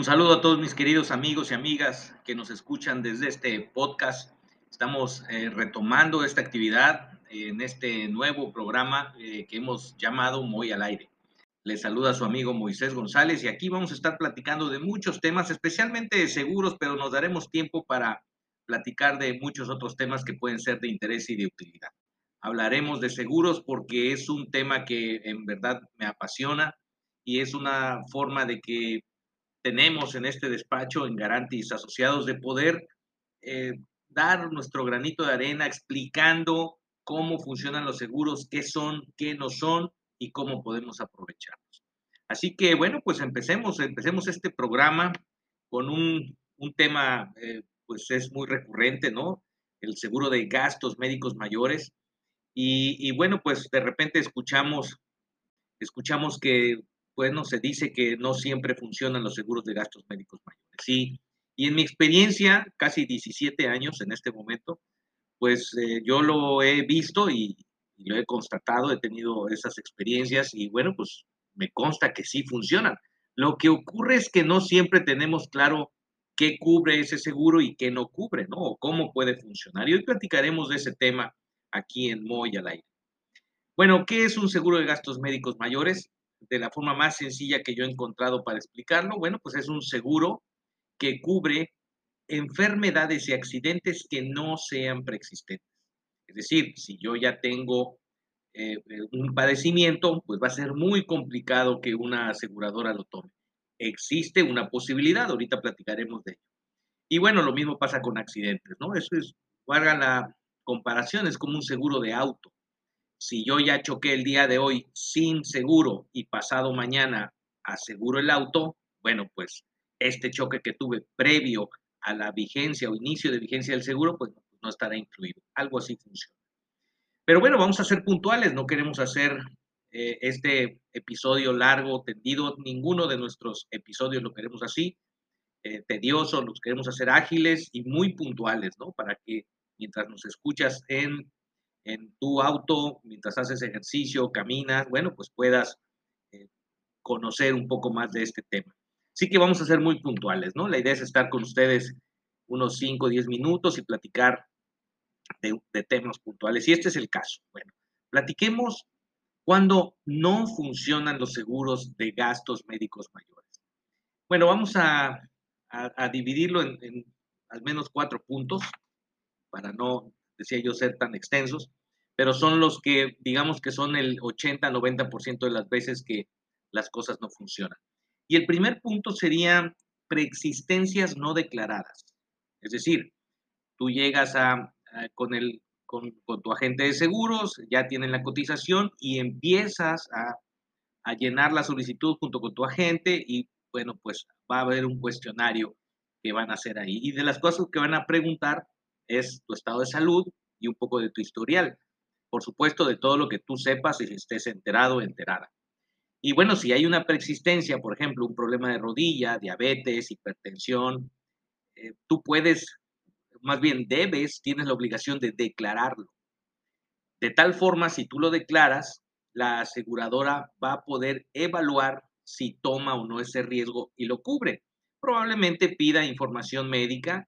Un saludo a todos mis queridos amigos y amigas que nos escuchan desde este podcast. Estamos eh, retomando esta actividad en este nuevo programa eh, que hemos llamado Moy al aire. Les saluda su amigo Moisés González y aquí vamos a estar platicando de muchos temas, especialmente de seguros, pero nos daremos tiempo para platicar de muchos otros temas que pueden ser de interés y de utilidad. Hablaremos de seguros porque es un tema que en verdad me apasiona y es una forma de que tenemos en este despacho, en Garantis Asociados, de poder eh, dar nuestro granito de arena explicando cómo funcionan los seguros, qué son, qué no son y cómo podemos aprovecharlos. Así que bueno, pues empecemos, empecemos este programa con un, un tema, eh, pues es muy recurrente, ¿no? El seguro de gastos médicos mayores. Y, y bueno, pues de repente escuchamos, escuchamos que bueno, se dice que no siempre funcionan los seguros de gastos médicos mayores. Sí, y en mi experiencia, casi 17 años en este momento, pues eh, yo lo he visto y, lo he constatado, he tenido esas experiencias y bueno, pues me consta que sí funcionan. Lo que ocurre es que no siempre tenemos claro qué cubre ese seguro y qué no cubre, ¿no? O cómo puede funcionar. Y hoy platicaremos de ese tema aquí en Moy al aire. Bueno, ¿qué es un seguro de gastos médicos mayores? De la forma más sencilla que yo he encontrado para explicarlo, bueno, pues es un seguro que cubre enfermedades y accidentes que no sean preexistentes. Es decir, si yo ya tengo eh, un padecimiento, pues va a ser muy complicado que una aseguradora lo tome. Existe una posibilidad, ahorita platicaremos de ello. Y bueno, lo mismo pasa con accidentes, ¿no? Eso es, valga la comparación, es como un seguro de auto si yo ya choqué el día de hoy sin seguro y pasado mañana aseguro el auto, bueno, pues este choque que tuve previo a la vigencia o inicio de vigencia del seguro, pues no estará incluido. Algo así funciona. Pero bueno, vamos a ser puntuales, no queremos hacer eh, este episodio largo, tendido, ninguno de nuestros episodios lo queremos así, eh, tedioso, los queremos hacer ágiles y muy puntuales, ¿no? Para que mientras nos escuchas en en tu auto, mientras haces ejercicio, caminas, bueno, pues puedas eh, conocer un poco más de este tema. Sí que vamos a ser muy puntuales, ¿no? La idea es estar con ustedes unos 5 o 10 minutos y platicar de, temas puntuales. Y este es el caso. Bueno, platiquemos cuando no funcionan los seguros de gastos médicos mayores. Bueno, vamos a, dividirlo en al menos cuatro puntos para no decía yo, ser tan extensos, pero son los que, digamos que son el 80-90% de las veces que las cosas no funcionan. Y el primer punto sería preexistencias no declaradas. Es decir, tú llegas a, con, el, con, tu agente de seguros, ya tienen la cotización y empiezas a, a llenar la solicitud junto con tu agente y bueno, pues va a haber un cuestionario que van a hacer ahí. Y de las cosas que van a preguntar es tu estado de salud y un poco de tu historial. Por supuesto, de todo lo que tú sepas y estés enterado o enterada. Y bueno, si hay una preexistencia, por ejemplo, un problema de rodilla, diabetes, hipertensión, eh, tú puedes, más bien debes, tienes la obligación de declararlo. De tal forma, si tú lo declaras, la aseguradora va a poder evaluar si toma o no ese riesgo y lo cubre. Probablemente pida información médica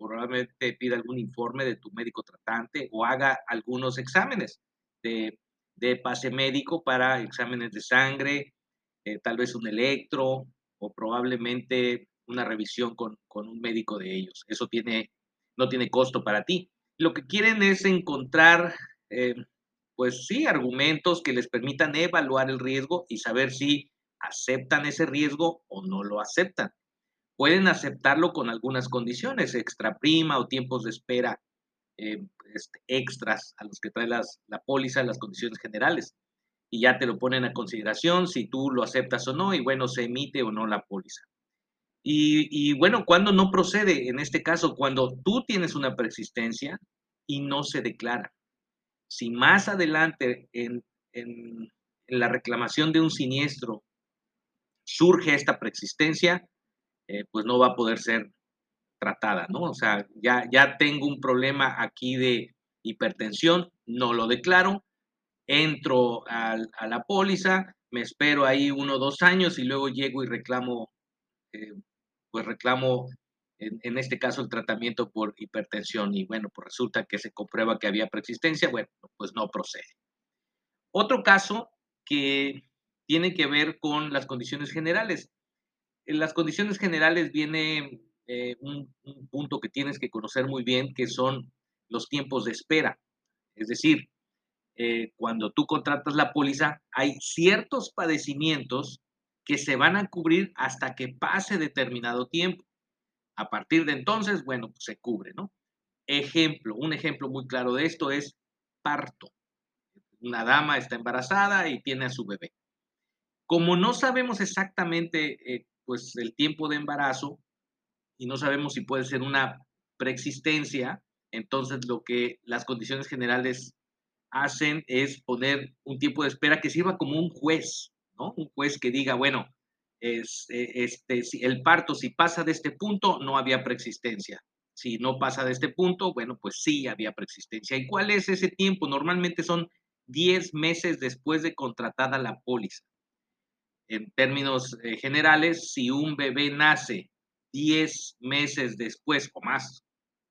probablemente pida algún informe de tu médico tratante o haga algunos exámenes de, pase médico para exámenes de sangre, eh, tal vez un electro o probablemente una revisión con, un médico de ellos. Eso tiene, no tiene costo para ti. Lo que quieren es encontrar, eh, pues sí, argumentos que les permitan evaluar el riesgo y saber si aceptan ese riesgo o no lo aceptan pueden aceptarlo con algunas condiciones, extra prima o tiempos de espera eh, este, extras a los que trae las, la póliza, las condiciones generales. Y ya te lo ponen a consideración si tú lo aceptas o no, y bueno, se emite o no la póliza. Y, y bueno, cuando no procede, en este caso, cuando tú tienes una persistencia y no se declara. Si más adelante en, en, la reclamación de un siniestro surge esta persistencia, eh, pues no va a poder ser tratada, ¿no? O sea, ya, ya tengo un problema aquí de hipertensión, no lo declaro, entro a, la póliza, me espero ahí uno o dos años y luego llego y reclamo eh, pues reclamo en, este caso el tratamiento por hipertensión y bueno, pues resulta que se comprueba que había preexistencia, bueno, pues no procede. Otro caso que tiene que ver con las condiciones generales. En las condiciones generales viene eh, un, punto que tienes que conocer muy bien, que son los tiempos de espera. Es decir, eh, cuando tú contratas la póliza, hay ciertos padecimientos que se van a cubrir hasta que pase determinado tiempo. A partir de entonces, bueno, pues se cubre, ¿no? Ejemplo, un ejemplo muy claro de esto es parto. Una dama está embarazada y tiene a su bebé. Como no sabemos exactamente eh, pues el tiempo de embarazo y no sabemos si puede ser una preexistencia, entonces lo que las condiciones generales hacen es poner un tiempo de espera que sirva como un juez, ¿no? Un juez que diga, bueno, es, e, este, el parto, si pasa de este punto, no había preexistencia. Si no pasa de este punto, bueno, pues sí había preexistencia. ¿Y cuál es ese tiempo? Normalmente son 10 meses después de contratada la póliza. En términos eh, generales, si un bebé nace 10 meses después o más,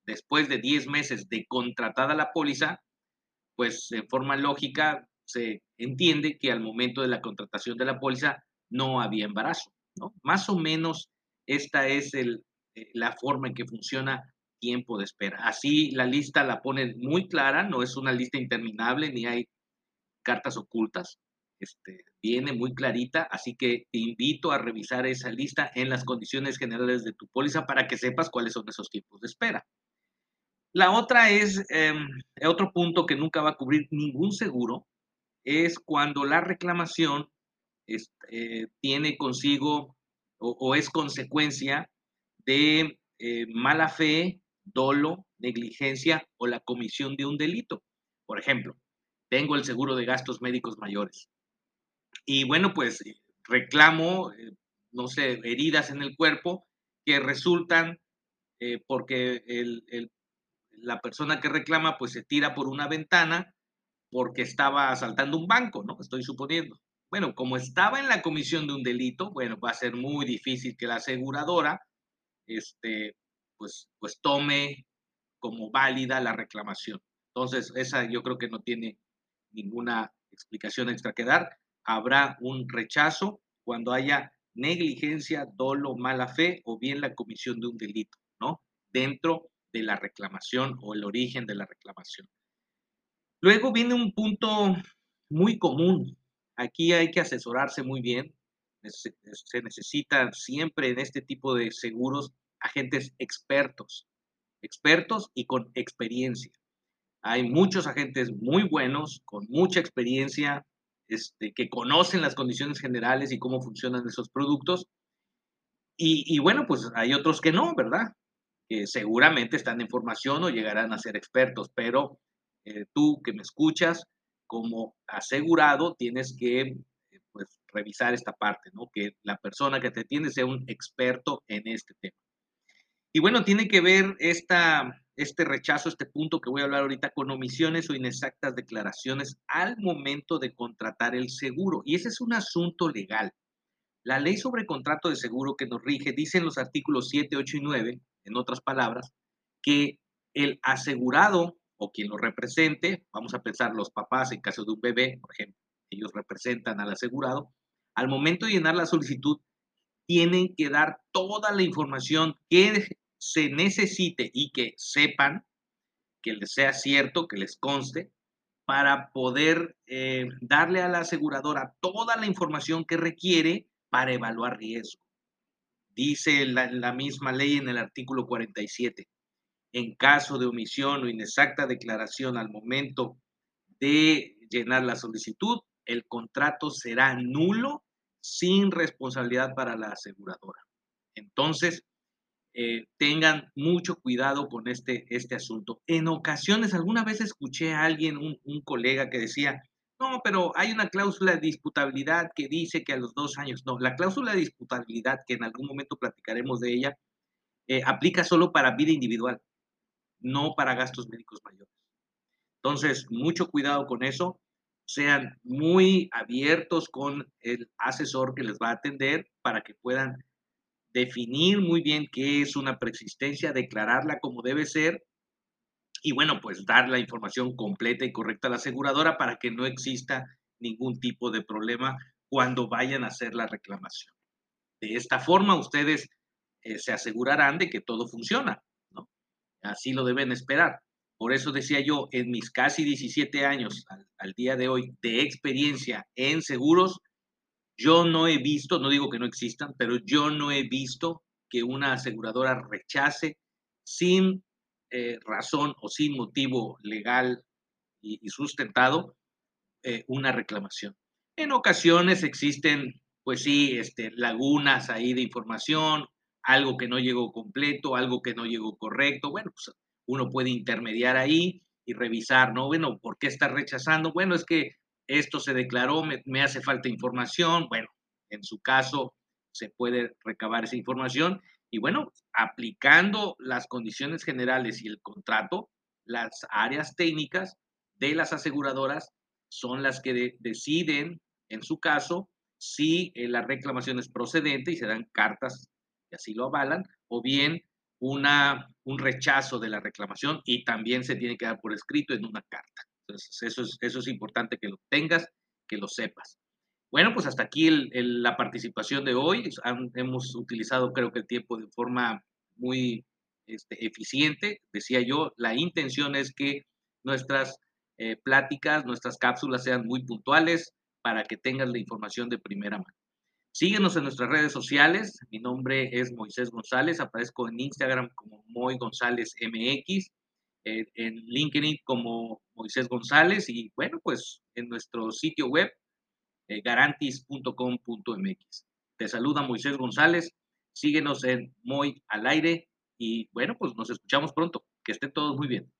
después de 10 meses de contratada la póliza, pues en forma lógica se entiende que al momento de la contratación de la póliza no había embarazo, ¿no? Más o menos esta es el, eh, la forma en que funciona tiempo de espera. Así la lista la ponen muy clara, no es una lista interminable ni hay cartas ocultas. Este, viene muy clarita, así que te invito a revisar esa lista en las condiciones generales de tu póliza para que sepas cuáles son esos tiempos de espera. La otra es, em, otro punto que nunca va a cubrir ningún seguro, es cuando la reclamación eh, tiene consigo o, es consecuencia de eh, mala fe, dolo, negligencia o la comisión de un delito. Por ejemplo, tengo el seguro de gastos médicos mayores. Y bueno, pues reclamo, eh, no sé, heridas en el cuerpo que resultan porque la persona que reclama pues se tira por una ventana porque estaba asaltando un banco, ¿no? Estoy suponiendo. Bueno, como estaba en la comisión de un delito, bueno, va a ser muy difícil que la aseguradora, este, pues, pues tome como válida la reclamación. Entonces, esa yo creo que no tiene ninguna explicación extra que dar. Habrá un rechazo cuando haya negligencia, dolo, mala fe o bien la comisión de un delito, ¿no? Dentro de la reclamación o el origen de la reclamación. Luego viene un punto muy común Aquí hay que asesorarse muy bien. Se necesitan siempre en este tipo de seguros agentes expertos, expertos y con experiencia. Hay muchos agentes muy buenos, con mucha experiencia, este, que conocen las condiciones generales y cómo funcionan esos productos. Y, bueno, pues hay otros que no, ¿verdad? Que seguramente están en formación o llegarán a ser expertos, pero eh, tú que me escuchas, como asegurado tienes que pues, revisar esta parte, ¿no? Que la persona que te atiende sea un experto en este tema. Y bueno, tiene que ver esta, este rechazo, este punto que voy a hablar ahorita, con omisiones o inexactas declaraciones al momento de contratar el seguro. Y ese es un asunto legal. La ley sobre contrato de seguro que nos rige dice en los artículos 7, 8 y 9, en otras palabras, que el asegurado o quien lo represente, vamos a pensar los papás en caso de un bebé, por ejemplo, ellos representan al asegurado, al momento de llenar la solicitud, tienen que dar toda la información que se necesite y que sepan, que les sea cierto, que les conste, para poder eh, darle a la aseguradora toda la información que requiere para evaluar riesgo. Dice la misma ley en el artículo 47 en caso de omisión o inexacta declaración al momento de llenar la solicitud, el contrato será nulo sin responsabilidad para la aseguradora. Entonces, eh, tengan mucho cuidado con este, este asunto. En ocasiones, alguna vez escuché a alguien, un, colega que decía, no, pero hay una cláusula de disputabilidad que dice que a los dos años, no, la cláusula de disputabilidad, que en algún momento platicaremos de ella, eh, aplica solo para vida individual no para gastos médicos mayores. Entonces, mucho cuidado con eso. Sean muy abiertos con el asesor que les va a atender para que puedan definir muy bien qué es una preexistencia, declararla como debe ser y bueno, pues dar la información completa y correcta a la aseguradora para que no exista ningún tipo de problema cuando vayan a hacer la reclamación. De esta forma, ustedes eh, se asegurarán de que todo funciona, ¿no? Así lo deben esperar. Por eso decía yo, en mis casi 17 años al día de hoy de experiencia en seguros, yo no he visto, no digo que no existan, pero yo no he visto que una aseguradora rechace sin eh, razón o sin motivo legal y, sustentado eh, una reclamación. En ocasiones existen, pues sí, este, lagunas ahí de información, algo que no llegó completo, algo que no llegó correcto. Bueno, pues uno puede intermediar ahí y revisar, ¿no? Bueno, ¿por qué está rechazando? Bueno, es que esto se declaró, me, hace falta información. Bueno, en su caso se puede recabar esa información y bueno, aplicando las condiciones generales y el contrato, las áreas técnicas de las aseguradoras son las que deciden, en su caso, si eh, la reclamación es procedente y se dan cartas que así lo avalan, o bien una, un rechazo de la reclamación y también se tiene que dar por escrito en una carta. Entonces, eso es, eso es importante que lo tengas, que lo sepas. Bueno, pues hasta aquí la participación de hoy. hemos utilizado creo que el tiempo de forma muy este, eficiente. Decía yo, la intención es que nuestras eh, pláticas, nuestras cápsulas sean muy puntuales para que tengas la información de primera mano. Síguenos en nuestras redes sociales. Mi nombre es Moisés González. Aparezco en Instagram como Moy González MX, en LinkedIn como Moisés González y bueno, pues en nuestro sitio web eh, garantis.com.mx. Te saluda Moisés González, síguenos en Moy al aire y bueno, pues nos escuchamos pronto. Que estén todos muy bien.